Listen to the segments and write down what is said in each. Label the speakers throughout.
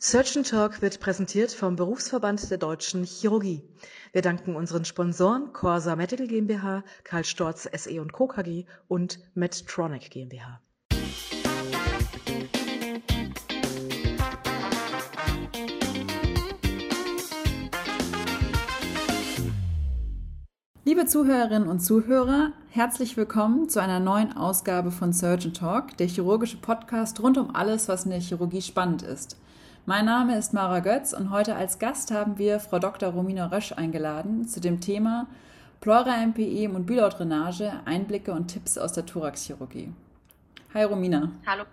Speaker 1: Surgeon Talk wird präsentiert vom Berufsverband der Deutschen Chirurgie. Wir danken unseren Sponsoren Corsa Medical GmbH, Karl Storz SE und Co. KG und Medtronic GmbH.
Speaker 2: Liebe Zuhörerinnen und Zuhörer, herzlich willkommen zu einer neuen Ausgabe von Surgeon Talk, der chirurgische Podcast rund um alles, was in der Chirurgie spannend ist. Mein Name ist Mara Götz und heute als Gast haben wir Frau Dr. Romina Rösch eingeladen zu dem Thema Pleura-MPE und Bülaudrainage, Einblicke und Tipps aus der Thoraxchirurgie. Hi Romina.
Speaker 3: Hallo.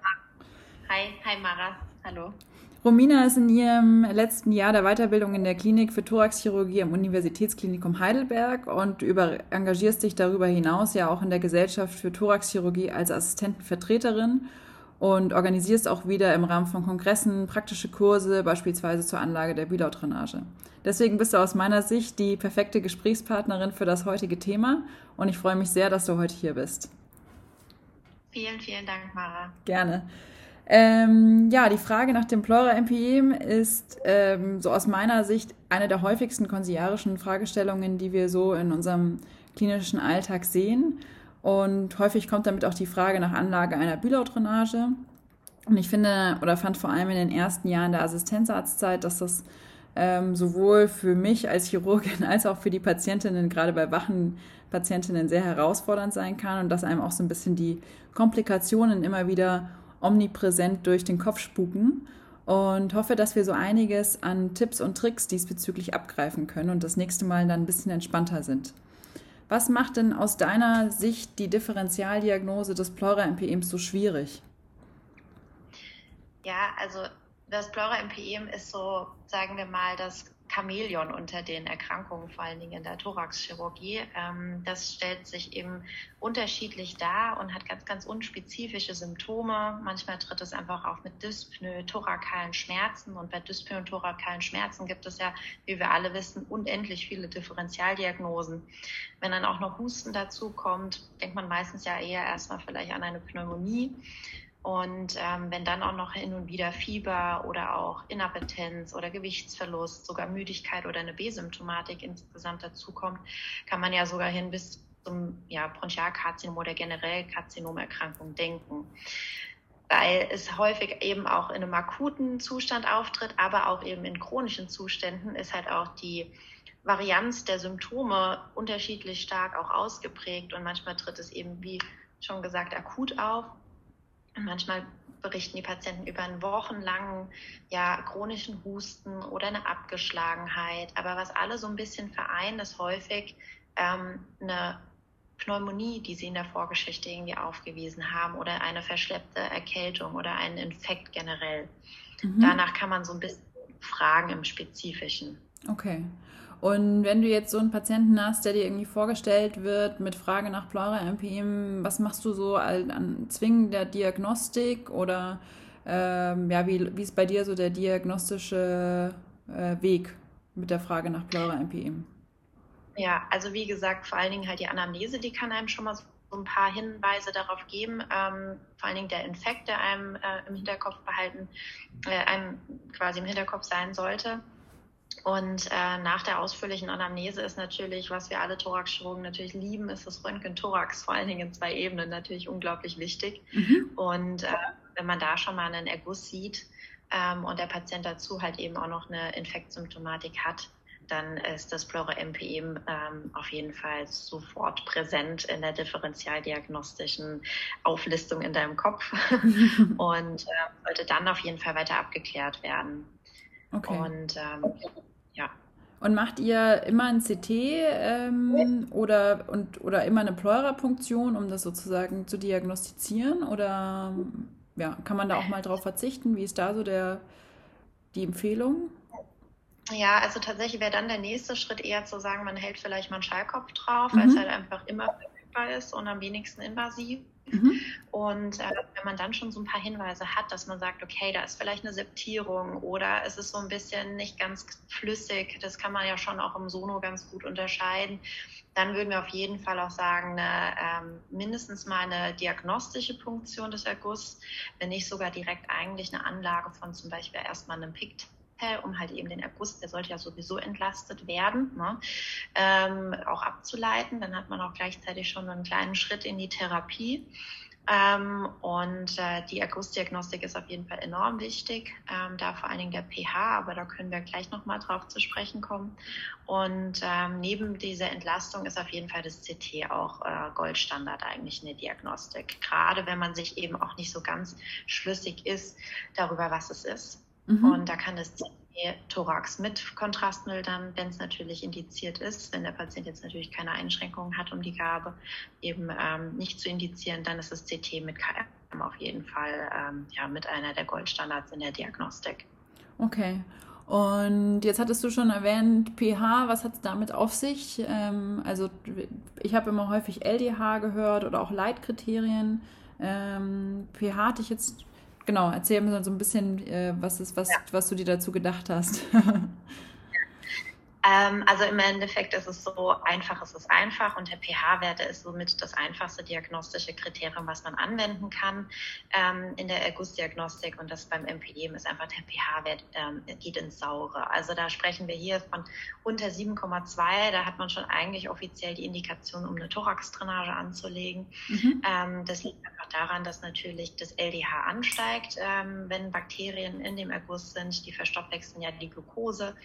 Speaker 3: Hi, hi Mara. Hallo.
Speaker 2: Romina ist in ihrem letzten Jahr der Weiterbildung in der Klinik für Thoraxchirurgie am Universitätsklinikum Heidelberg und über, engagierst dich darüber hinaus ja auch in der Gesellschaft für Thoraxchirurgie als Assistentenvertreterin und organisierst auch wieder im Rahmen von Kongressen praktische Kurse, beispielsweise zur Anlage der Bilaudrainage. Deswegen bist du aus meiner Sicht die perfekte Gesprächspartnerin für das heutige Thema und ich freue mich sehr, dass du heute hier bist.
Speaker 3: Vielen, vielen Dank, Mara.
Speaker 2: Gerne. Ähm, ja, die Frage nach dem Pleura-MPE ist ähm, so aus meiner Sicht eine der häufigsten konsiliarischen Fragestellungen, die wir so in unserem klinischen Alltag sehen. Und häufig kommt damit auch die Frage nach Anlage einer Bülaudrainage. Und ich finde oder fand vor allem in den ersten Jahren der Assistenzarztzeit, dass das ähm, sowohl für mich als Chirurgin als auch für die Patientinnen, gerade bei wachen Patientinnen, sehr herausfordernd sein kann und dass einem auch so ein bisschen die Komplikationen immer wieder omnipräsent durch den Kopf spuken. Und hoffe, dass wir so einiges an Tipps und Tricks diesbezüglich abgreifen können und das nächste Mal dann ein bisschen entspannter sind. Was macht denn aus deiner Sicht die Differentialdiagnose des Pleura-MPEMs so schwierig?
Speaker 3: Ja, also das Pleura-MPEM ist so, sagen wir mal, das Chamäleon unter den Erkrankungen, vor allen Dingen in der Thoraxchirurgie. Ähm, das stellt sich eben unterschiedlich dar und hat ganz, ganz unspezifische Symptome. Manchmal tritt es einfach auf mit Dyspnoe, thorakalen Schmerzen. Und bei Dyspnoe und thorakalen Schmerzen gibt es ja, wie wir alle wissen, unendlich viele Differentialdiagnosen. Wenn dann auch noch Husten dazu kommt, denkt man meistens ja eher erstmal vielleicht an eine Pneumonie. Und ähm, wenn dann auch noch hin und wieder Fieber oder auch Inappetenz oder Gewichtsverlust, sogar Müdigkeit oder eine B-Symptomatik insgesamt dazukommt, kann man ja sogar hin bis zum ja, Bronchialkarzinom oder generell Karzinomerkrankung denken. Weil es häufig eben auch in einem akuten Zustand auftritt, aber auch eben in chronischen Zuständen ist halt auch die Varianz der Symptome unterschiedlich stark auch ausgeprägt und manchmal tritt es eben, wie schon gesagt, akut auf Manchmal berichten die Patienten über einen wochenlangen, ja, chronischen Husten oder eine Abgeschlagenheit. Aber was alle so ein bisschen vereint, ist häufig ähm, eine Pneumonie, die sie in der Vorgeschichte irgendwie aufgewiesen haben oder eine verschleppte Erkältung oder einen Infekt generell. Mhm. Danach kann man so ein bisschen fragen im Spezifischen.
Speaker 2: Okay. Und wenn du jetzt so einen Patienten hast, der dir irgendwie vorgestellt wird mit Frage nach Pleura-MPM, was machst du so an zwingender Diagnostik oder ähm, ja, wie, wie ist bei dir so der diagnostische äh, Weg mit der Frage nach Pleura-MPM?
Speaker 3: Ja, also wie gesagt, vor allen Dingen halt die Anamnese, die kann einem schon mal so ein paar Hinweise darauf geben. Ähm, vor allen Dingen der Infekt, der einem äh, im Hinterkopf behalten, äh, einem quasi im Hinterkopf sein sollte. Und äh, nach der ausführlichen Anamnese ist natürlich, was wir alle Thoraxchirurgen natürlich lieben, ist das Röntgen-Thorax, vor allen Dingen in zwei Ebenen, natürlich unglaublich wichtig. Mhm. Und äh, wenn man da schon mal einen Erguss sieht ähm, und der Patient dazu halt eben auch noch eine Infektsymptomatik hat, dann ist das Pleura-MPM ähm, auf jeden Fall sofort präsent in der differentialdiagnostischen Auflistung in deinem Kopf und äh, sollte dann auf jeden Fall weiter abgeklärt werden. Okay. Und ähm, ja.
Speaker 2: Und macht ihr immer ein CT ähm, oder, und, oder immer eine Pleura-Punktion, um das sozusagen zu diagnostizieren? Oder ja, kann man da auch mal drauf verzichten? Wie ist da so der, die Empfehlung?
Speaker 3: Ja, also tatsächlich wäre dann der nächste Schritt eher zu sagen, man hält vielleicht mal einen Schallkopf drauf, mhm. weil es halt einfach immer fruchtbar ist und am wenigsten invasiv. Mhm. Und äh, wenn man dann schon so ein paar Hinweise hat, dass man sagt, okay, da ist vielleicht eine Septierung oder es ist so ein bisschen nicht ganz flüssig, das kann man ja schon auch im Sono ganz gut unterscheiden, dann würden wir auf jeden Fall auch sagen, eine, ähm, mindestens mal eine diagnostische Punktion des Erguss, wenn nicht sogar direkt eigentlich eine Anlage von zum Beispiel erstmal einem Pigtail um halt eben den Erguss, der sollte ja sowieso entlastet werden, ne, ähm, auch abzuleiten. Dann hat man auch gleichzeitig schon einen kleinen Schritt in die Therapie. Ähm, und äh, die Ergussdiagnostik ist auf jeden Fall enorm wichtig, ähm, da vor allen Dingen der pH, aber da können wir gleich nochmal drauf zu sprechen kommen. Und ähm, neben dieser Entlastung ist auf jeden Fall das CT auch äh, Goldstandard eigentlich in der Diagnostik, gerade wenn man sich eben auch nicht so ganz schlüssig ist darüber, was es ist. Mhm. Und da kann das Thorax mit Kontrastmittel dann, wenn es natürlich indiziert ist, wenn der Patient jetzt natürlich keine Einschränkungen hat, um die Gabe eben ähm, nicht zu indizieren, dann ist das CT mit KM auf jeden Fall ähm, ja, mit einer der Goldstandards in der Diagnostik.
Speaker 2: Okay. Und jetzt hattest du schon erwähnt, pH, was hat es damit auf sich? Ähm, also ich habe immer häufig LDH gehört oder auch Leitkriterien. Ähm, pH hatte ich jetzt genau, erzähl mir so ein bisschen, äh, was, ist, was, ja. was du dir dazu gedacht hast.
Speaker 3: Ähm, also im Endeffekt ist es so, einfach ist es einfach und der pH-Wert ist somit das einfachste diagnostische Kriterium, was man anwenden kann ähm, in der Ergussdiagnostik und das beim MPM ist einfach der pH-Wert ähm, geht ins Saure. Also da sprechen wir hier von unter 7,2, da hat man schon eigentlich offiziell die Indikation, um eine Thoraxdrainage anzulegen. Mhm. Ähm, das liegt einfach daran, dass natürlich das LDH ansteigt, ähm, wenn Bakterien in dem Erguss sind, die verstoffwechseln ja die Glucose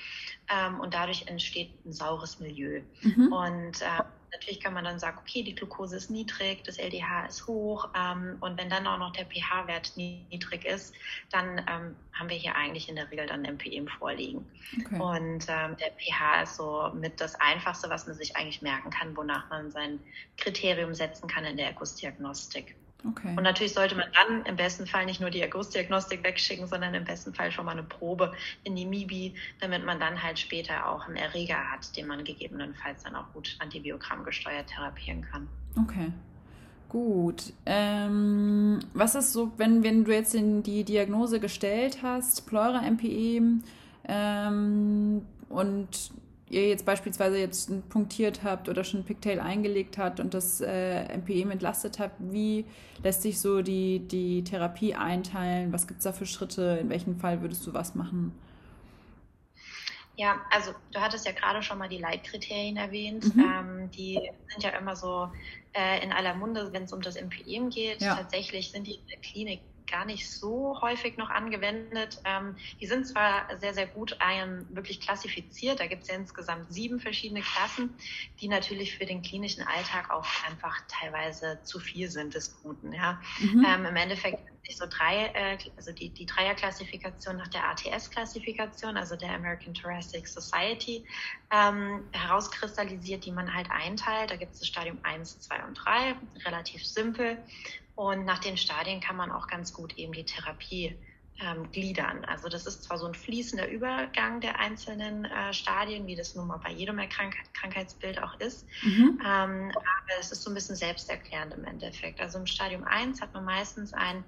Speaker 3: ähm, und dadurch entsteht ein saures Milieu. Mhm. Und äh, natürlich kann man dann sagen, okay, die Glucose ist niedrig, das LDH ist hoch ähm, und wenn dann auch noch der pH-Wert niedrig ist, dann ähm, haben wir hier eigentlich in der Regel dann MPM vorliegen. Okay. Und ähm, der pH ist so mit das Einfachste, was man sich eigentlich merken kann, wonach man sein Kriterium setzen kann in der Ergussdiagnostik. Okay. Und natürlich sollte man dann im besten Fall nicht nur die Ergussdiagnostik wegschicken, sondern im besten Fall schon mal eine Probe in die MIBI, damit man dann halt später auch einen Erreger hat, den man gegebenenfalls dann auch gut antibiogramm gesteuert therapieren kann.
Speaker 2: Okay. Gut. Ähm, was ist so, wenn, wenn du jetzt in die Diagnose gestellt hast, Pleura-MPE ähm, und ihr jetzt beispielsweise jetzt punktiert habt oder schon Pigtail eingelegt habt und das äh, MPM entlastet habt, wie lässt sich so die, die Therapie einteilen? Was gibt es da für Schritte? In welchem Fall würdest du was machen?
Speaker 3: Ja, also du hattest ja gerade schon mal die Leitkriterien erwähnt. Mhm. Ähm, die sind ja immer so äh, in aller Munde, wenn es um das MPM geht. Ja. Tatsächlich sind die in der Klinik gar nicht so häufig noch angewendet. Ähm, die sind zwar sehr, sehr gut ähm, wirklich klassifiziert. Da gibt es ja insgesamt sieben verschiedene Klassen, die natürlich für den klinischen Alltag auch einfach teilweise zu viel sind des Guten. Ja? Mhm. Ähm, Im Endeffekt sich so drei, äh, also die, die Dreierklassifikation nach der ATS-Klassifikation, also der American Thoracic Society, ähm, herauskristallisiert, die man halt einteilt. Da gibt es das Stadium 1, 2 und 3, relativ simpel. Und nach den Stadien kann man auch ganz gut eben die Therapie ähm, gliedern. Also das ist zwar so ein fließender Übergang der einzelnen äh, Stadien, wie das nun mal bei jedem Erkrank Krankheitsbild auch ist, mhm. ähm, aber es ist so ein bisschen selbsterklärend im Endeffekt. Also im Stadium 1 hat man meistens einen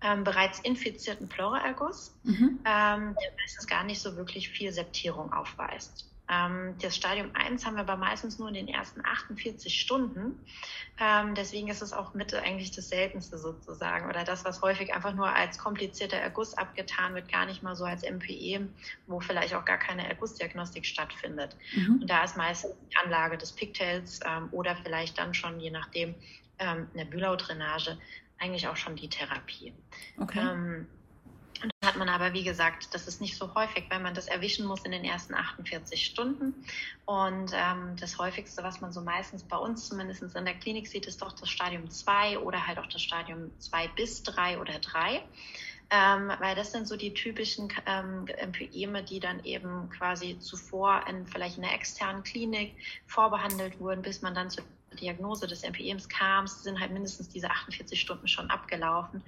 Speaker 3: ähm, bereits infizierten Pleuraerguss, mhm. ähm, der meistens gar nicht so wirklich viel Septierung aufweist. Ähm, das Stadium 1 haben wir aber meistens nur in den ersten 48 Stunden. Ähm, deswegen ist es auch mit eigentlich das Seltenste sozusagen oder das, was häufig einfach nur als komplizierter Erguss abgetan wird, gar nicht mal so als MPE, wo vielleicht auch gar keine Ergussdiagnostik stattfindet. Mhm. Und da ist meistens die Anlage des Pigtails ähm, oder vielleicht dann schon, je nachdem, eine Bülau-Drainage, eigentlich auch schon die Therapie. Okay. Ähm, und dann hat man aber, wie gesagt, das ist nicht so häufig, weil man das erwischen muss in den ersten 48 Stunden. Und ähm, das häufigste, was man so meistens bei uns zumindest in der Klinik sieht, ist doch das Stadium 2 oder halt auch das Stadium 2 bis 3 oder 3. Ähm, weil das sind so die typischen ähm, Empyeme, die dann eben quasi zuvor in vielleicht in einer externen Klinik vorbehandelt wurden, bis man dann zur Diagnose des MPEMs kam, sind halt mindestens diese 48 Stunden schon abgelaufen.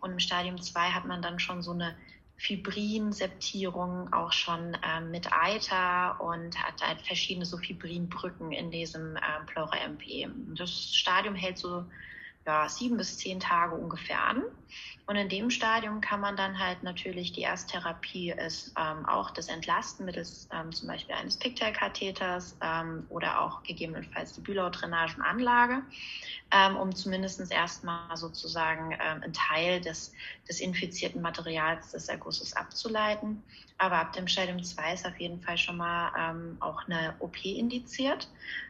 Speaker 3: Und im Stadium 2 hat man dann schon so eine Fibrinseptierung auch schon ähm, mit Eiter und hat halt verschiedene so Fibrinbrücken in diesem ähm, Pleura-MP. Das Stadium hält so ja, sieben bis zehn Tage ungefähr an. Und in dem Stadium kann man dann halt natürlich die Ersttherapie ist ähm, auch das Entlasten mittels ähm, zum Beispiel eines Pigtail-Katheters ähm, oder auch gegebenenfalls die Bülaudrainagenanlage, ähm, um zumindest erstmal sozusagen ähm, einen Teil des, des infizierten Materials des Ergusses abzuleiten. Aber ab dem Stadium 2 ist auf jeden Fall schon mal ähm, auch eine OP indiziert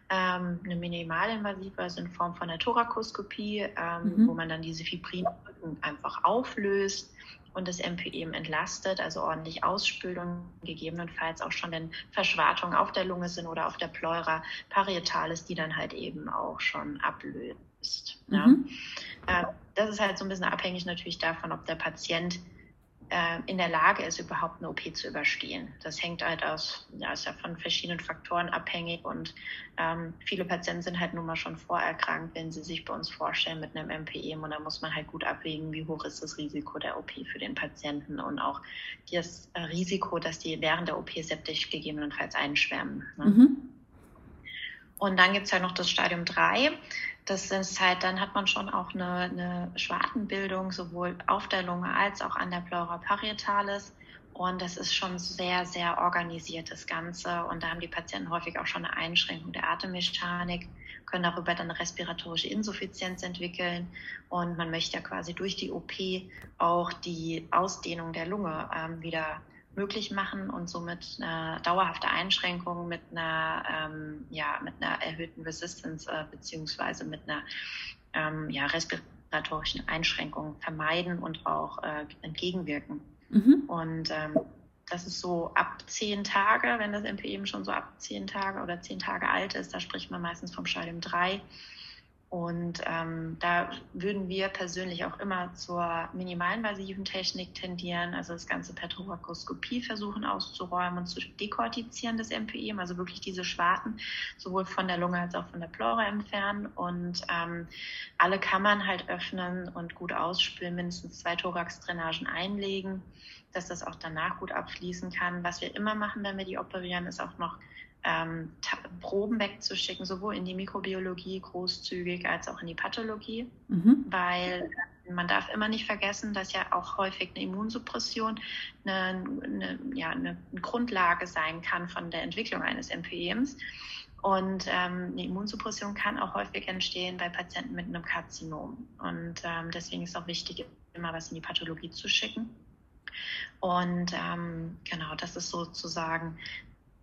Speaker 3: ähm, eine minimalinvasive, also in Form von einer Thorakoskopie, mhm. wo man dann diese Fibrinbrücken einfach auflöst und das MPEM entlastet, also ordentlich ausspült und gegebenenfalls auch schon wenn Verschwartungen auf der Lunge sind oder auf der Pleura parietalis, die dann halt eben auch schon ablöst. Mhm. Ja. Äh, das ist halt so ein bisschen abhängig natürlich davon, ob der Patient äh, in der Lage ist, überhaupt eine OP zu überstehen. Das hängt halt aus, ja, ist ja von verschiedenen Faktoren abhängig und ähm, viele Patienten sind halt nun mal schon vorerkrankt, wenn sie sich bei uns vorstellen mit einem MPEM und da muss man halt gut abwägen, wie hoch ist das Risiko der OP für den Patienten und auch das äh, Risiko, dass die während der OP septisch gegebenenfalls einschwärmen. Ne? Mhm. Und dann gibt's halt noch das Stadium 3 das ist halt, dann hat man schon auch eine, eine Schwartenbildung sowohl auf der Lunge als auch an der Pleura parietalis. Und das ist schon sehr, sehr organisiert, das Ganze. Und da haben die Patienten häufig auch schon eine Einschränkung der Atemmechanik, können darüber dann eine respiratorische Insuffizienz entwickeln. Und man möchte ja quasi durch die OP auch die Ausdehnung der Lunge ähm, wieder möglich machen und somit eine dauerhafte Einschränkung mit einer, ähm, ja, mit einer erhöhten Resistance äh, beziehungsweise mit einer ähm, ja, respiratorischen Einschränkung vermeiden und auch äh, entgegenwirken. Mhm. Und ähm, das ist so ab zehn Tage, wenn das MPE schon so ab zehn Tage oder zehn Tage alt ist, da spricht man meistens vom Stadium 3. Und ähm, da würden wir persönlich auch immer zur minimalinvasiven Technik tendieren, also das Ganze per Thorakoskopie versuchen auszuräumen und zu dekortizieren, das MPE, also wirklich diese Schwarten sowohl von der Lunge als auch von der Pleura entfernen und ähm, alle Kammern halt öffnen und gut ausspülen, mindestens zwei Thoraxdrainagen einlegen, dass das auch danach gut abfließen kann. Was wir immer machen, wenn wir die operieren, ist auch noch ähm, Proben wegzuschicken, sowohl in die Mikrobiologie großzügig als auch in die Pathologie, mhm. weil man darf immer nicht vergessen, dass ja auch häufig eine Immunsuppression eine, eine, ja, eine Grundlage sein kann von der Entwicklung eines MPEMs. Und ähm, eine Immunsuppression kann auch häufig entstehen bei Patienten mit einem Karzinom. Und ähm, deswegen ist auch wichtig, immer was in die Pathologie zu schicken. Und ähm, genau, das ist sozusagen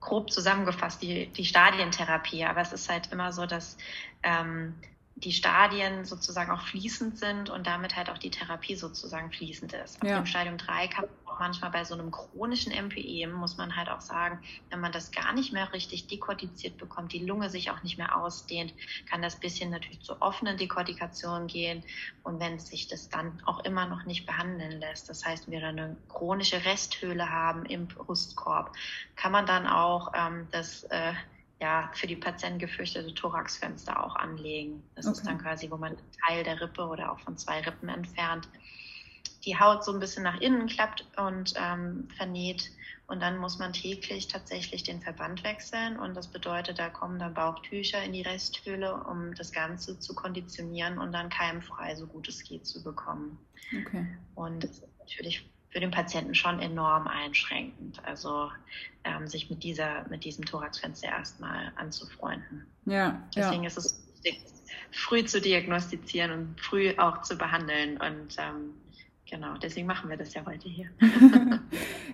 Speaker 3: grob zusammengefasst die, die Stadientherapie. Aber es ist halt immer so, dass ähm, die Stadien sozusagen auch fließend sind und damit halt auch die Therapie sozusagen fließend ist. Ab ja. dem Stadium 3 kann man manchmal bei so einem chronischen MPE, muss man halt auch sagen, wenn man das gar nicht mehr richtig dekortiziert bekommt, die Lunge sich auch nicht mehr ausdehnt, kann das bisschen natürlich zu offenen Dekortikationen gehen. Und wenn sich das dann auch immer noch nicht behandeln lässt, das heißt, wir eine chronische Resthöhle haben im Brustkorb, kann man dann auch ähm, das äh, ja, für die Patienten gefürchtete Thoraxfenster auch anlegen. Das okay. ist dann quasi, wo man einen Teil der Rippe oder auch von zwei Rippen entfernt, die Haut so ein bisschen nach innen klappt und ähm, vernäht. Und dann muss man täglich tatsächlich den Verband wechseln. Und das bedeutet, da kommen dann Bauchtücher in die Resthöhle, um das Ganze zu konditionieren und dann keimfrei, so gut es geht, zu bekommen. Okay. Und das ist natürlich für den Patienten schon enorm einschränkend. Also ähm, sich mit dieser, mit diesem Thoraxfenster erstmal anzufreunden. Ja. Deswegen ja. ist es wichtig, früh zu diagnostizieren und früh auch zu behandeln. Und ähm, Genau, deswegen machen wir das ja heute hier.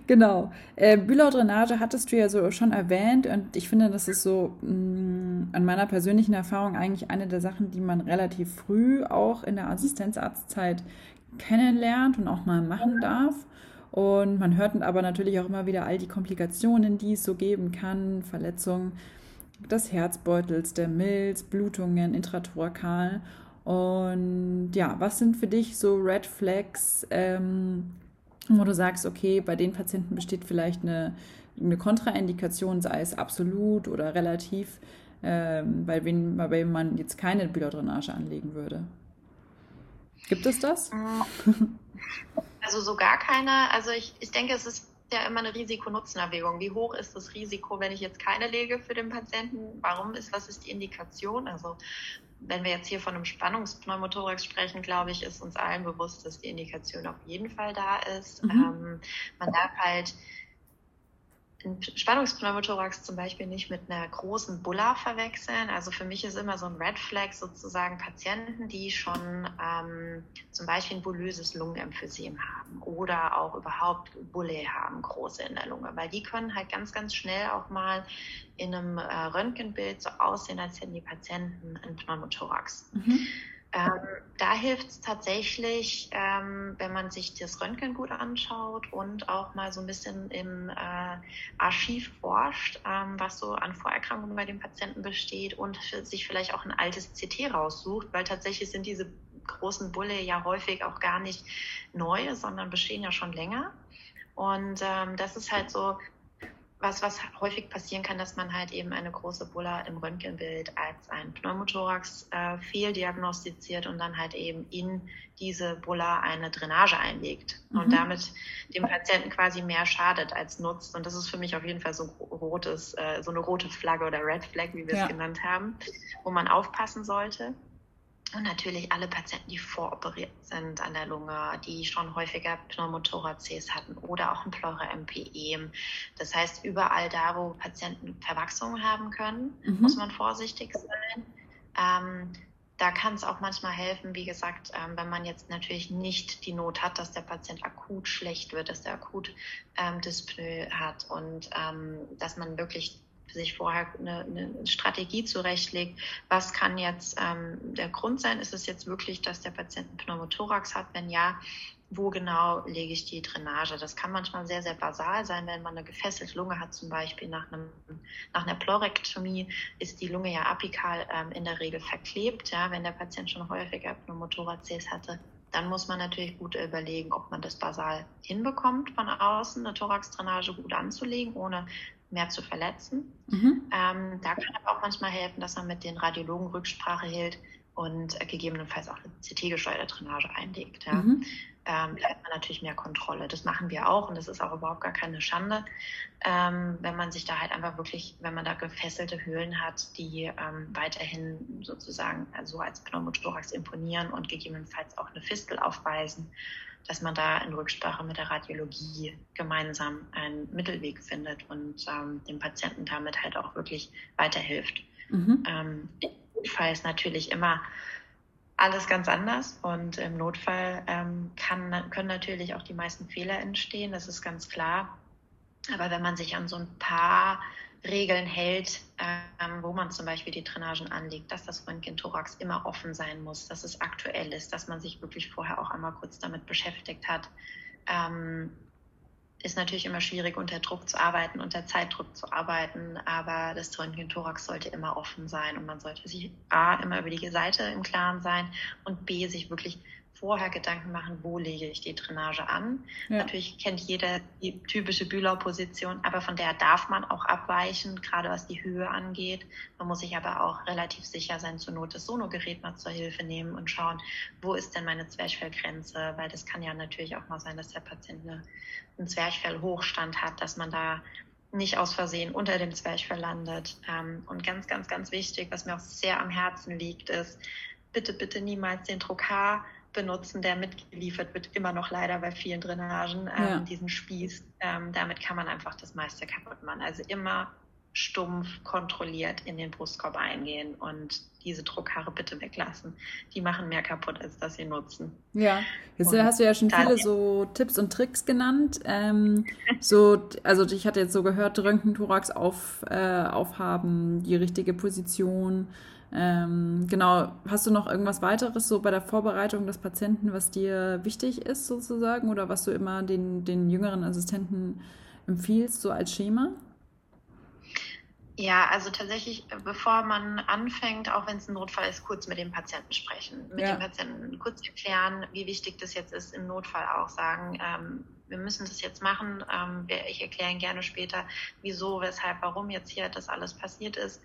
Speaker 2: genau. Äh, Bülaudrainage hattest du ja so schon erwähnt und ich finde, das ist so mh, mm, an meiner persönlichen Erfahrung eigentlich eine der Sachen, die man relativ früh auch in der Assistenzarztzeit kennenlernt und auch mal machen darf. Und man hört aber natürlich auch immer wieder all die Komplikationen, die es so geben kann, Verletzungen des Herzbeutels, der Milz, Blutungen intratorakal. Und ja, was sind für dich so Red Flags, ähm, wo du sagst, okay, bei den Patienten besteht vielleicht eine, eine Kontraindikation, sei es absolut oder relativ, ähm, bei, wen, bei wem man jetzt keine Biloddrainage anlegen würde? Gibt es das?
Speaker 3: Also Also so gar keine. Also ich, ich denke, es ist ja immer eine Risiko-Nutzen-Erwägung. Wie hoch ist das Risiko, wenn ich jetzt keine lege für den Patienten? Warum ist, was ist die Indikation? Also wenn wir jetzt hier von einem Spannungspneumothorax sprechen, glaube ich, ist uns allen bewusst, dass die Indikation auf jeden Fall da ist. Mhm. Ähm, man darf halt ein Spannungspneumothorax zum Beispiel nicht mit einer großen Bulla verwechseln. Also für mich ist immer so ein Red Flag sozusagen Patienten, die schon ähm, zum Beispiel ein bullöses Lungenemphysem haben oder auch überhaupt Bulle haben, große in der Lunge, weil die können halt ganz, ganz schnell auch mal in einem äh, Röntgenbild so aussehen, als hätten die Patienten ein Pneumothorax. Mhm. Ähm, da hilft es tatsächlich, ähm, wenn man sich das Röntgen gut anschaut und auch mal so ein bisschen im äh, Archiv forscht, ähm, was so an Vorerkrankungen bei den Patienten besteht und sich vielleicht auch ein altes CT raussucht, weil tatsächlich sind diese großen Bulle ja häufig auch gar nicht neu, sondern bestehen ja schon länger. Und ähm, das ist halt so was, was häufig passieren kann, dass man halt eben eine große Bulla im Röntgenbild als ein Pneumothorax äh, fehldiagnostiziert und dann halt eben in diese Bulla eine Drainage einlegt mhm. und damit dem Patienten quasi mehr schadet als nutzt. Und das ist für mich auf jeden Fall so, rotes, äh, so eine rote Flagge oder Red Flag, wie wir ja. es genannt haben, wo man aufpassen sollte. Und natürlich alle Patienten, die voroperiert sind an der Lunge, die schon häufiger Pneumothoraces hatten oder auch ein Pleura-MPE. Das heißt, überall da, wo Patienten Verwachsungen haben können, mhm. muss man vorsichtig sein. Ähm, da kann es auch manchmal helfen, wie gesagt, ähm, wenn man jetzt natürlich nicht die Not hat, dass der Patient akut schlecht wird, dass der akut ähm, Dyspnoe hat und ähm, dass man wirklich sich vorher eine, eine Strategie zurechtlegt. Was kann jetzt ähm, der Grund sein? Ist es jetzt wirklich, dass der Patient einen Pneumothorax hat? Wenn ja, wo genau lege ich die Drainage? Das kann manchmal sehr, sehr basal sein, wenn man eine gefesselte Lunge hat, zum Beispiel nach, einem, nach einer Pleurektomie ist die Lunge ja apikal ähm, in der Regel verklebt. Ja, wenn der Patient schon häufiger Pneumothoraces hatte, dann muss man natürlich gut überlegen, ob man das basal hinbekommt, von außen eine Thoraxdrainage gut anzulegen, ohne mehr zu verletzen. Mhm. Ähm, da kann aber auch manchmal helfen, dass man mit den Radiologen Rücksprache hält und gegebenenfalls auch eine CT-gesteuerte Drainage einlegt. Ja. Mhm. Ähm, da hat man natürlich mehr Kontrolle. Das machen wir auch und das ist auch überhaupt gar keine Schande, ähm, wenn man sich da halt einfach wirklich, wenn man da gefesselte Höhlen hat, die ähm, weiterhin sozusagen so also als Pneumothorax imponieren und gegebenenfalls auch eine Fistel aufweisen dass man da in Rücksprache mit der Radiologie gemeinsam einen Mittelweg findet und ähm, dem Patienten damit halt auch wirklich weiterhilft. Mhm. Ähm, Im Notfall ist natürlich immer alles ganz anders und im Notfall ähm, kann, können natürlich auch die meisten Fehler entstehen, das ist ganz klar. Aber wenn man sich an so ein paar Regeln hält, ähm, wo man zum Beispiel die Drainagen anlegt, dass das Röntgen-Thorax immer offen sein muss, dass es aktuell ist, dass man sich wirklich vorher auch einmal kurz damit beschäftigt hat. Ähm, ist natürlich immer schwierig, unter Druck zu arbeiten, unter Zeitdruck zu arbeiten, aber das Röntgen-Thorax sollte immer offen sein und man sollte sich A, immer über die Seite im Klaren sein und B, sich wirklich vorher Gedanken machen, wo lege ich die Drainage an. Ja. Natürlich kennt jeder die typische Bühler-Position, aber von der darf man auch abweichen, gerade was die Höhe angeht. Man muss sich aber auch relativ sicher sein, zur Not das Sonogerät mal zur Hilfe nehmen und schauen, wo ist denn meine Zwerchfellgrenze, weil das kann ja natürlich auch mal sein, dass der Patient eine, einen Zwerchfellhochstand hat, dass man da nicht aus Versehen unter dem Zwerchfell landet. Ähm, und ganz, ganz, ganz wichtig, was mir auch sehr am Herzen liegt, ist, bitte, bitte niemals den Druck H benutzen, der mitgeliefert wird, immer noch leider bei vielen Drainagen, ähm, ja. diesen Spieß. Ähm, damit kann man einfach das meiste kaputt machen. Also immer stumpf kontrolliert in den Brustkorb eingehen und diese Druckhaare bitte weglassen. Die machen mehr kaputt, als dass sie nutzen.
Speaker 2: Ja, jetzt und hast du ja schon viele so Tipps und Tricks genannt. Ähm, so, also ich hatte jetzt so gehört, Röntgenthorax auf, äh, aufhaben, die richtige Position, ähm, genau, hast du noch irgendwas weiteres so bei der Vorbereitung des Patienten, was dir wichtig ist sozusagen oder was du immer den, den jüngeren Assistenten empfiehlst, so als Schema?
Speaker 3: Ja, also tatsächlich, bevor man anfängt, auch wenn es ein Notfall ist, kurz mit dem Patienten sprechen. Mit ja. dem Patienten kurz erklären, wie wichtig das jetzt ist, im Notfall auch sagen, ähm, wir müssen das jetzt machen. Ähm, ich erkläre Ihnen gerne später, wieso, weshalb, warum jetzt hier das alles passiert ist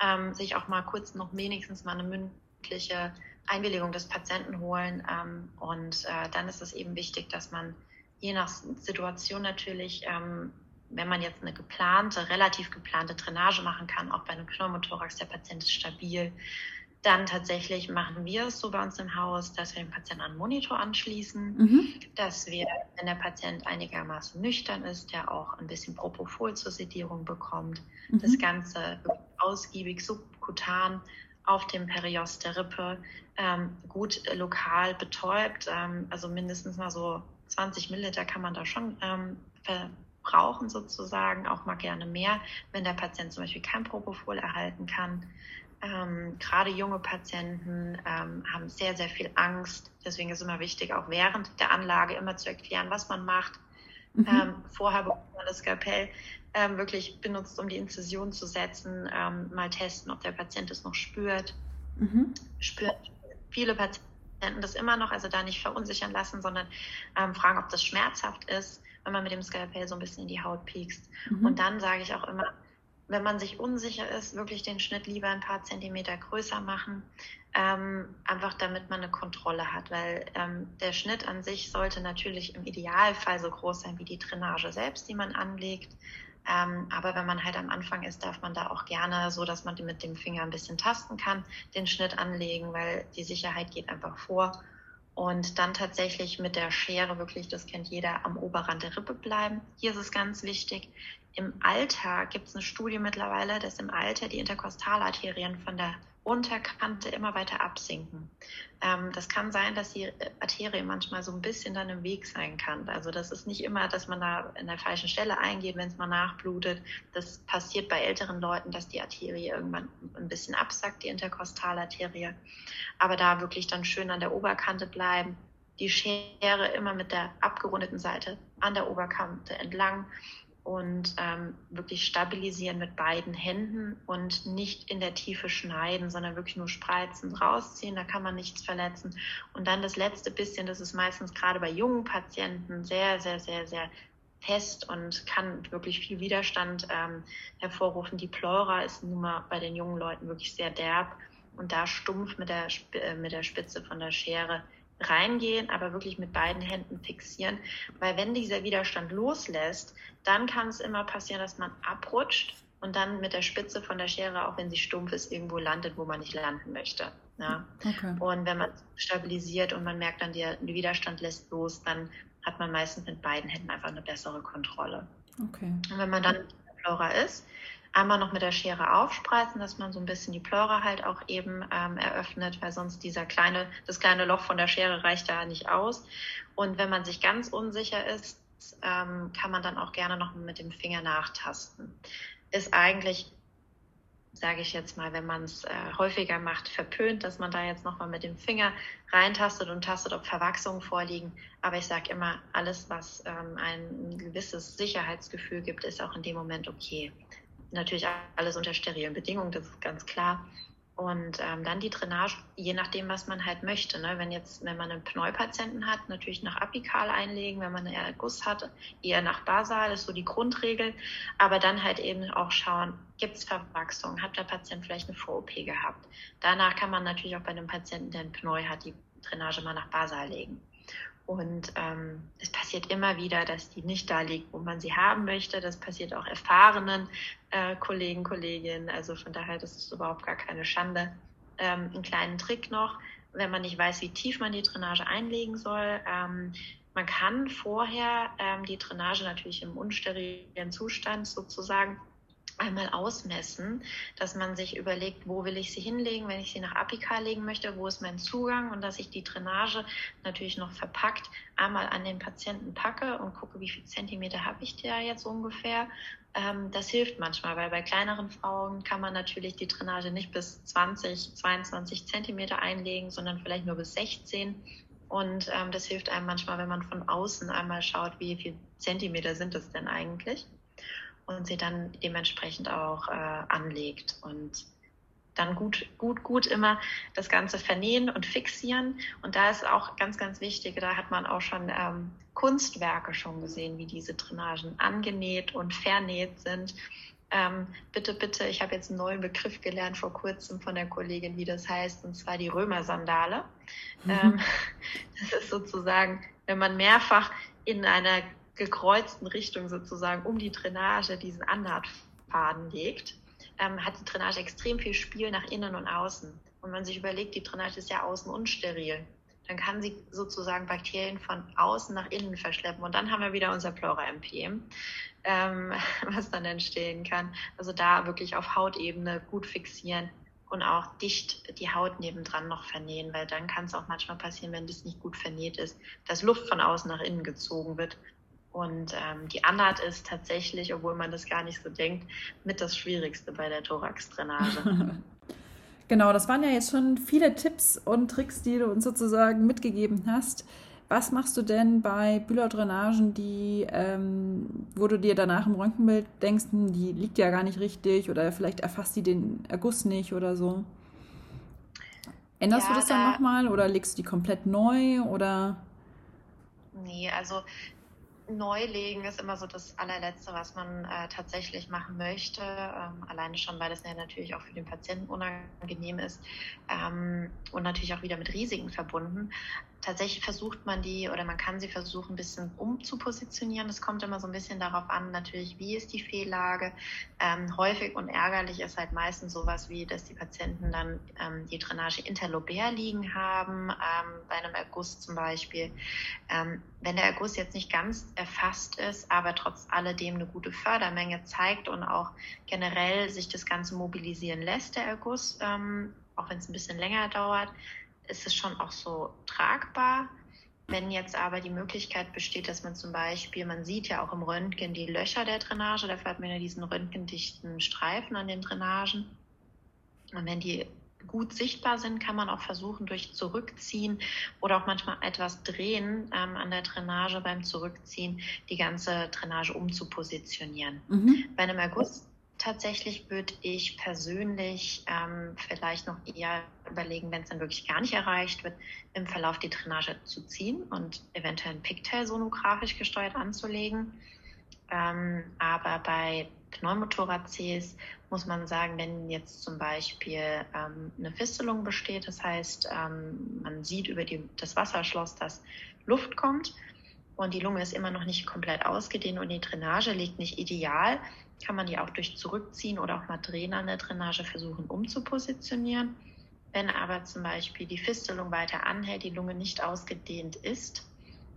Speaker 3: ähm, sich auch mal kurz noch wenigstens mal eine mündliche Einwilligung des Patienten holen. Ähm, und äh, dann ist es eben wichtig, dass man je nach Situation natürlich, ähm, wenn man jetzt eine geplante, relativ geplante Drainage machen kann, auch bei einem Pneumothorax, der Patient ist stabil, dann tatsächlich machen wir es so bei uns im Haus, dass wir den Patienten an einen Monitor anschließen, mhm. dass wir, wenn der Patient einigermaßen nüchtern ist, der auch ein bisschen Propofol zur Sedierung bekommt, mhm. das Ganze ausgiebig subkutan auf dem Perios der Rippe ähm, gut lokal betäubt. Ähm, also mindestens mal so 20 Milliliter kann man da schon ähm, verbrauchen sozusagen, auch mal gerne mehr, wenn der Patient zum Beispiel kein Propofol erhalten kann. Ähm, gerade junge Patienten ähm, haben sehr, sehr viel Angst. Deswegen ist es immer wichtig, auch während der Anlage immer zu erklären, was man macht. Mhm. Ähm, vorher, bevor man das Skalpell ähm, wirklich benutzt, um die Inzision zu setzen, ähm, mal testen, ob der Patient es noch spürt. Mhm. Spürt viele Patienten das immer noch, also da nicht verunsichern lassen, sondern ähm, fragen, ob das schmerzhaft ist, wenn man mit dem Skalpell so ein bisschen in die Haut piekst. Mhm. Und dann sage ich auch immer, wenn man sich unsicher ist, wirklich den Schnitt lieber ein paar Zentimeter größer machen, ähm, einfach damit man eine Kontrolle hat, weil ähm, der Schnitt an sich sollte natürlich im Idealfall so groß sein wie die Drainage selbst, die man anlegt. Ähm, aber wenn man halt am Anfang ist, darf man da auch gerne so, dass man mit dem Finger ein bisschen tasten kann, den Schnitt anlegen, weil die Sicherheit geht einfach vor. Und dann tatsächlich mit der Schere wirklich, das kennt jeder, am Oberrand der Rippe bleiben. Hier ist es ganz wichtig, im Alter gibt es eine Studie mittlerweile, dass im Alter die Interkostalarterien von der Unterkante immer weiter absinken. Ähm, das kann sein, dass die Arterie manchmal so ein bisschen dann im Weg sein kann. Also das ist nicht immer, dass man da in der falschen Stelle eingeht, wenn es mal nachblutet. Das passiert bei älteren Leuten, dass die Arterie irgendwann ein bisschen absackt, die Interkostalarterie. Aber da wirklich dann schön an der Oberkante bleiben, die Schere immer mit der abgerundeten Seite an der Oberkante entlang und ähm, wirklich stabilisieren mit beiden Händen und nicht in der Tiefe schneiden, sondern wirklich nur spreizen, rausziehen, da kann man nichts verletzen. Und dann das letzte bisschen, das ist meistens gerade bei jungen Patienten sehr, sehr, sehr, sehr fest und kann wirklich viel Widerstand ähm, hervorrufen. Die Pleura ist nun mal bei den jungen Leuten wirklich sehr derb und da stumpf mit der, äh, mit der Spitze von der Schere reingehen, aber wirklich mit beiden Händen fixieren, weil wenn dieser Widerstand loslässt, dann kann es immer passieren, dass man abrutscht und dann mit der Spitze von der Schere, auch wenn sie stumpf ist, irgendwo landet, wo man nicht landen möchte. Ja? Okay. Und wenn man stabilisiert und man merkt dann, der Widerstand lässt los, dann hat man meistens mit beiden Händen einfach eine bessere Kontrolle. Okay. Und wenn man dann Flora ist, einmal noch mit der Schere aufspreizen, dass man so ein bisschen die Pleura halt auch eben ähm, eröffnet, weil sonst dieser kleine, das kleine Loch von der Schere reicht da nicht aus. Und wenn man sich ganz unsicher ist, ähm, kann man dann auch gerne noch mit dem Finger nachtasten. Ist eigentlich, sage ich jetzt mal, wenn man es äh, häufiger macht, verpönt, dass man da jetzt nochmal mit dem Finger reintastet und tastet, ob Verwachsungen vorliegen. Aber ich sage immer, alles, was ähm, ein gewisses Sicherheitsgefühl gibt, ist auch in dem Moment okay. Natürlich alles unter sterilen Bedingungen, das ist ganz klar. Und ähm, dann die Drainage, je nachdem, was man halt möchte. Ne? Wenn jetzt, wenn man einen Pneupatienten hat, natürlich nach apikal einlegen. Wenn man eher Guss hat, eher nach basal, ist so die Grundregel. Aber dann halt eben auch schauen, gibt es Verwachsung? Hat der Patient vielleicht eine Vor-OP gehabt? Danach kann man natürlich auch bei einem Patienten, der einen Pneu hat, die Drainage mal nach basal legen. Und ähm, es passiert immer wieder, dass die nicht da liegt, wo man sie haben möchte. Das passiert auch erfahrenen äh, Kollegen, Kolleginnen. Also von daher, das ist überhaupt gar keine Schande. Ähm, einen kleinen Trick noch, wenn man nicht weiß, wie tief man die Drainage einlegen soll. Ähm, man kann vorher ähm, die Drainage natürlich im unsterilen Zustand sozusagen einmal ausmessen, dass man sich überlegt, wo will ich sie hinlegen, wenn ich sie nach apikal legen möchte, wo ist mein Zugang und dass ich die Drainage natürlich noch verpackt einmal an den Patienten packe und gucke, wie viel Zentimeter habe ich da jetzt ungefähr. Ähm, das hilft manchmal, weil bei kleineren Frauen kann man natürlich die Drainage nicht bis 20, 22 Zentimeter einlegen, sondern vielleicht nur bis 16. Und ähm, das hilft einem manchmal, wenn man von außen einmal schaut, wie viel Zentimeter sind es denn eigentlich und sie dann dementsprechend auch äh, anlegt und dann gut, gut, gut immer das Ganze vernähen und fixieren. Und da ist auch ganz, ganz wichtig, da hat man auch schon ähm, Kunstwerke schon gesehen, wie diese Drainagen angenäht und vernäht sind. Ähm, bitte, bitte, ich habe jetzt einen neuen Begriff gelernt vor kurzem von der Kollegin, wie das heißt, und zwar die Römersandale. Mhm. Ähm, das ist sozusagen, wenn man mehrfach in einer gekreuzten Richtung sozusagen um die Drainage diesen Annahtfaden legt, ähm, hat die Drainage extrem viel Spiel nach innen und außen. Und man sich überlegt, die Drainage ist ja außen unsteril dann kann sie sozusagen Bakterien von außen nach innen verschleppen. Und dann haben wir wieder unser Plora-MPM, ähm, was dann entstehen kann. Also da wirklich auf Hautebene gut fixieren und auch dicht die Haut nebendran noch vernähen, weil dann kann es auch manchmal passieren, wenn das nicht gut vernäht ist, dass Luft von außen nach innen gezogen wird. Und ähm, die Annaht ist tatsächlich, obwohl man das gar nicht so denkt, mit das Schwierigste bei der Thorax-Drainage.
Speaker 2: Genau, das waren ja jetzt schon viele Tipps und Tricks, die du uns sozusagen mitgegeben hast. Was machst du denn bei Bülaudrainagen, die, ähm, wo du dir danach im Röntgenbild denkst, hm, die liegt ja gar nicht richtig oder vielleicht erfasst die den Erguss nicht oder so? Änderst ja, du das dann da, nochmal oder legst du die komplett neu oder?
Speaker 3: Nee, also Neulegen ist immer so das allerletzte, was man äh, tatsächlich machen möchte. Ähm, alleine schon, weil das ja natürlich auch für den Patienten unangenehm ist ähm, und natürlich auch wieder mit Risiken verbunden tatsächlich versucht man die oder man kann sie versuchen, ein bisschen umzupositionieren. Es kommt immer so ein bisschen darauf an, natürlich, wie ist die Fehllage. Ähm, häufig und ärgerlich ist halt meistens sowas wie, dass die Patienten dann ähm, die Drainage interlobär liegen haben, ähm, bei einem Erguss zum Beispiel. Ähm, wenn der Erguss jetzt nicht ganz erfasst ist, aber trotz alledem eine gute Fördermenge zeigt und auch generell sich das Ganze mobilisieren lässt, der Erguss, ähm, auch wenn es ein bisschen länger dauert, ist es schon auch so tragbar. Wenn jetzt aber die Möglichkeit besteht, dass man zum Beispiel, man sieht ja auch im Röntgen die Löcher der Drainage, dafür hat man ja diesen röntgendichten Streifen an den Drainagen. Und wenn die gut sichtbar sind, kann man auch versuchen, durch Zurückziehen oder auch manchmal etwas drehen ähm, an der Drainage beim Zurückziehen, die ganze Drainage umzupositionieren. Mhm. Bei einem Erguss Tatsächlich würde ich persönlich ähm, vielleicht noch eher überlegen, wenn es dann wirklich gar nicht erreicht wird, im Verlauf die Drainage zu ziehen und eventuell ein Pigtail sonografisch gesteuert anzulegen. Ähm, aber bei Pneumothoraces muss man sagen, wenn jetzt zum Beispiel ähm, eine Fistelung besteht, das heißt, ähm, man sieht über die, das Wasserschloss, dass Luft kommt und die Lunge ist immer noch nicht komplett ausgedehnt und die Drainage liegt nicht ideal, kann man die auch durch Zurückziehen oder auch mal Drehen an der Drainage versuchen umzupositionieren. Wenn aber zum Beispiel die Fistelung weiter anhält, die Lunge nicht ausgedehnt ist,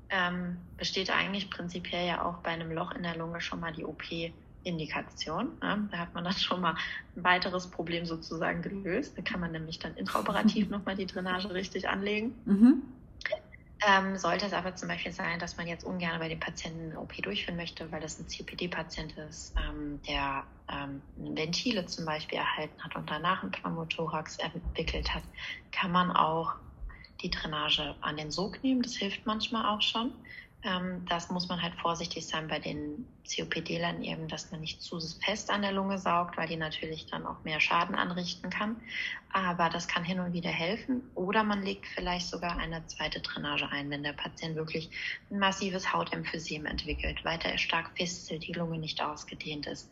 Speaker 3: ähm, besteht eigentlich prinzipiell ja auch bei einem Loch in der Lunge schon mal die OP-Indikation. Ne? Da hat man dann schon mal ein weiteres Problem sozusagen gelöst. Da kann man nämlich dann intraoperativ nochmal die Drainage richtig anlegen. Mhm. Ähm, sollte es aber zum Beispiel sein, dass man jetzt ungern bei dem Patienten eine OP durchführen möchte, weil das ein CPD-Patient ist, ähm, der ähm, Ventile zum Beispiel erhalten hat und danach einen Pneumothorax entwickelt hat, kann man auch die Drainage an den Sog nehmen. Das hilft manchmal auch schon. Ähm, das muss man halt vorsichtig sein bei den COPD-Lern eben, dass man nicht zu fest an der Lunge saugt, weil die natürlich dann auch mehr Schaden anrichten kann. Aber das kann hin und wieder helfen. Oder man legt vielleicht sogar eine zweite Drainage ein, wenn der Patient wirklich ein massives Hautemphysem entwickelt, weiter stark festelt, die Lunge nicht ausgedehnt ist.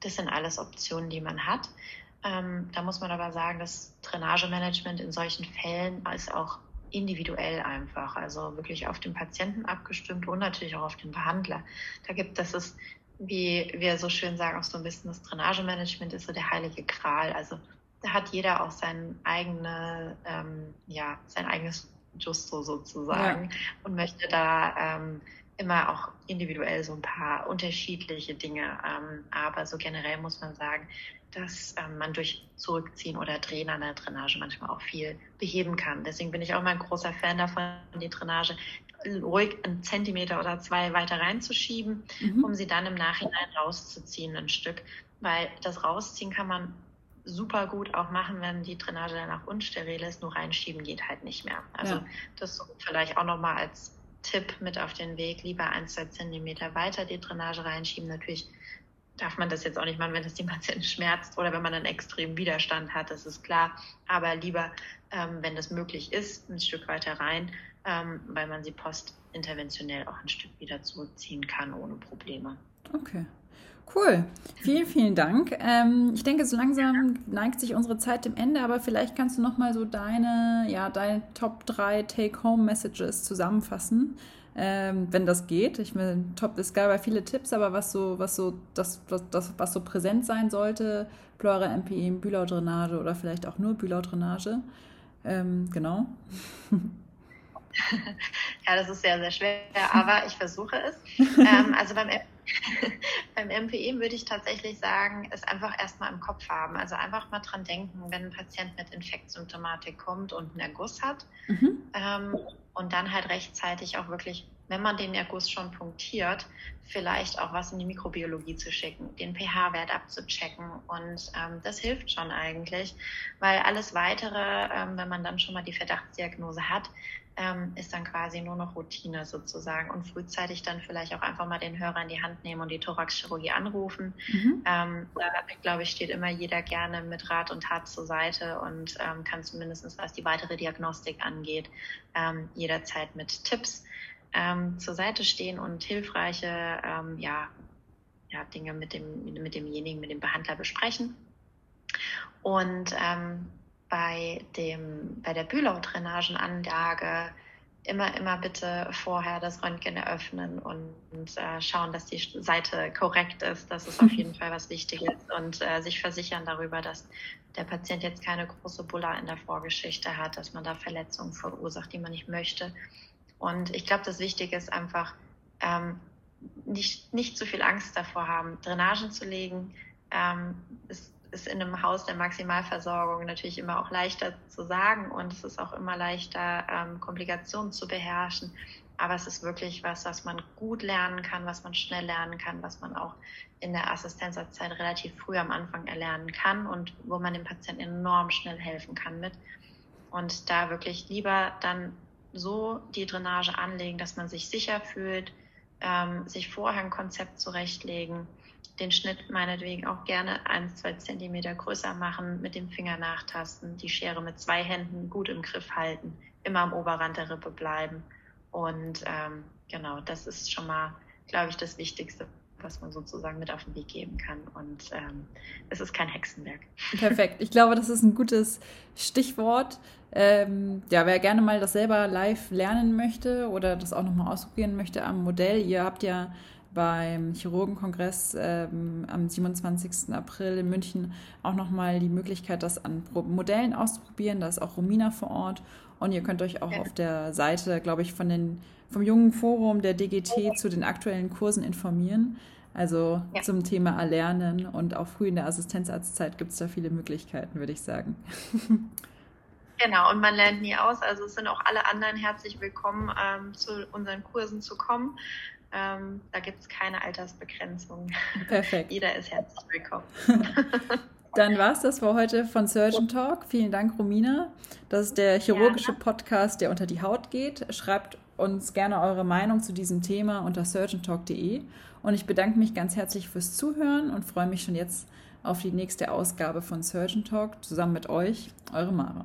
Speaker 3: Das sind alles Optionen, die man hat. Ähm, da muss man aber sagen, das Drainagemanagement in solchen Fällen ist auch individuell einfach, also wirklich auf den Patienten abgestimmt und natürlich auch auf den Behandler. Da gibt das ist, wie wir so schön sagen, auch so ein bisschen das Drainagemanagement ist so der heilige Gral. Also da hat jeder auch sein eigene, ähm, ja, sein eigenes Justo sozusagen ja. und möchte da ähm, immer auch individuell so ein paar unterschiedliche Dinge. Ähm, aber so generell muss man sagen, dass ähm, man durch Zurückziehen oder Drehen an der Drainage manchmal auch viel beheben kann. Deswegen bin ich auch mal ein großer Fan davon, die Drainage ruhig einen Zentimeter oder zwei weiter reinzuschieben, mhm. um sie dann im Nachhinein rauszuziehen ein Stück. Weil das Rausziehen kann man super gut auch machen, wenn die Drainage danach unsteril ist. Nur reinschieben geht halt nicht mehr. Also ja. das vielleicht auch nochmal als Tipp mit auf den Weg. Lieber ein, zwei Zentimeter weiter die Drainage reinschieben. Natürlich darf man das jetzt auch nicht machen, wenn es die Patienten schmerzt oder wenn man einen extremen Widerstand hat, das ist klar. Aber lieber, ähm, wenn das möglich ist, ein Stück weiter rein, ähm, weil man sie postinterventionell auch ein Stück wieder zurückziehen kann ohne Probleme.
Speaker 2: Okay. Cool. Vielen, vielen Dank. Ähm, ich denke, so langsam neigt sich unsere Zeit dem Ende, aber vielleicht kannst du noch mal so deine, ja, deine Top 3 Take-Home-Messages zusammenfassen, ähm, wenn das geht. Ich meine, top, es gab ja viele Tipps, aber was so, was so, das, das, das was so präsent sein sollte, Pleura, MPE, Bühlau-Drainage oder vielleicht auch nur Bühlau-Drainage. Ähm, genau.
Speaker 3: Ja, das ist sehr, sehr schwer, aber ich versuche es. ähm, also beim, beim MPE würde ich tatsächlich sagen, es einfach erstmal im Kopf haben. Also einfach mal dran denken, wenn ein Patient mit Infektsymptomatik kommt und einen Erguss hat. Mhm. Ähm, und dann halt rechtzeitig auch wirklich, wenn man den Erguss schon punktiert, vielleicht auch was in die Mikrobiologie zu schicken, den pH-Wert abzuchecken. Und ähm, das hilft schon eigentlich, weil alles weitere, ähm, wenn man dann schon mal die Verdachtsdiagnose hat, ähm, ist dann quasi nur noch Routine sozusagen und frühzeitig dann vielleicht auch einfach mal den Hörer in die Hand nehmen und die Thoraxchirurgie anrufen. Mhm. Ähm, da, glaube ich, steht immer jeder gerne mit Rat und Tat zur Seite und ähm, kann zumindest, was die weitere Diagnostik angeht, ähm, jederzeit mit Tipps ähm, zur Seite stehen und hilfreiche ähm, ja, ja, Dinge mit, dem, mit demjenigen, mit dem Behandler besprechen. Und ähm, bei, dem, bei der Bühlau-Drainagenanlage immer, immer bitte vorher das Röntgen eröffnen und, und äh, schauen, dass die Seite korrekt ist. Das ist auf jeden Fall was Wichtiges und äh, sich versichern darüber, dass der Patient jetzt keine große Bulla in der Vorgeschichte hat, dass man da Verletzungen verursacht, die man nicht möchte. Und ich glaube, das Wichtige ist einfach, ähm, nicht, nicht zu viel Angst davor haben, Drainagen zu legen. Ähm, ist ist in einem Haus der Maximalversorgung natürlich immer auch leichter zu sagen und es ist auch immer leichter, ähm, Komplikationen zu beherrschen. Aber es ist wirklich was, was man gut lernen kann, was man schnell lernen kann, was man auch in der Assistenzzeit relativ früh am Anfang erlernen kann und wo man dem Patienten enorm schnell helfen kann mit. Und da wirklich lieber dann so die Drainage anlegen, dass man sich sicher fühlt, ähm, sich vorher ein Konzept zurechtlegen den Schnitt meinetwegen auch gerne ein, zwei Zentimeter größer machen, mit dem Finger nachtasten, die Schere mit zwei Händen gut im Griff halten, immer am Oberrand der Rippe bleiben. Und ähm, genau, das ist schon mal, glaube ich, das Wichtigste, was man sozusagen mit auf den Weg geben kann. Und ähm, es ist kein Hexenwerk.
Speaker 2: Perfekt. Ich glaube, das ist ein gutes Stichwort. Ähm, ja, wer gerne mal das selber live lernen möchte oder das auch nochmal ausprobieren möchte am Modell, ihr habt ja beim Chirurgenkongress ähm, am 27. April in München auch nochmal die Möglichkeit, das an Modellen auszuprobieren. Da ist auch Romina vor Ort. Und ihr könnt euch auch ja. auf der Seite, glaube ich, von den, vom jungen Forum der DGT zu den aktuellen Kursen informieren. Also ja. zum Thema Erlernen und auch früh in der Assistenzarztzeit gibt es da viele Möglichkeiten, würde ich sagen.
Speaker 3: Genau, und man lernt nie aus. Also es sind auch alle anderen herzlich willkommen, ähm, zu unseren Kursen zu kommen. Ähm, da gibt es keine Altersbegrenzung. Perfekt. Jeder ist herzlich willkommen.
Speaker 2: Dann war es das für heute von Surgeon Talk. Vielen Dank, Romina. Das ist der chirurgische Podcast, der unter die Haut geht. Schreibt uns gerne eure Meinung zu diesem Thema unter surgeontalk.de. Und ich bedanke mich ganz herzlich fürs Zuhören und freue mich schon jetzt auf die nächste Ausgabe von Surgeon Talk zusammen mit euch, eure Mara.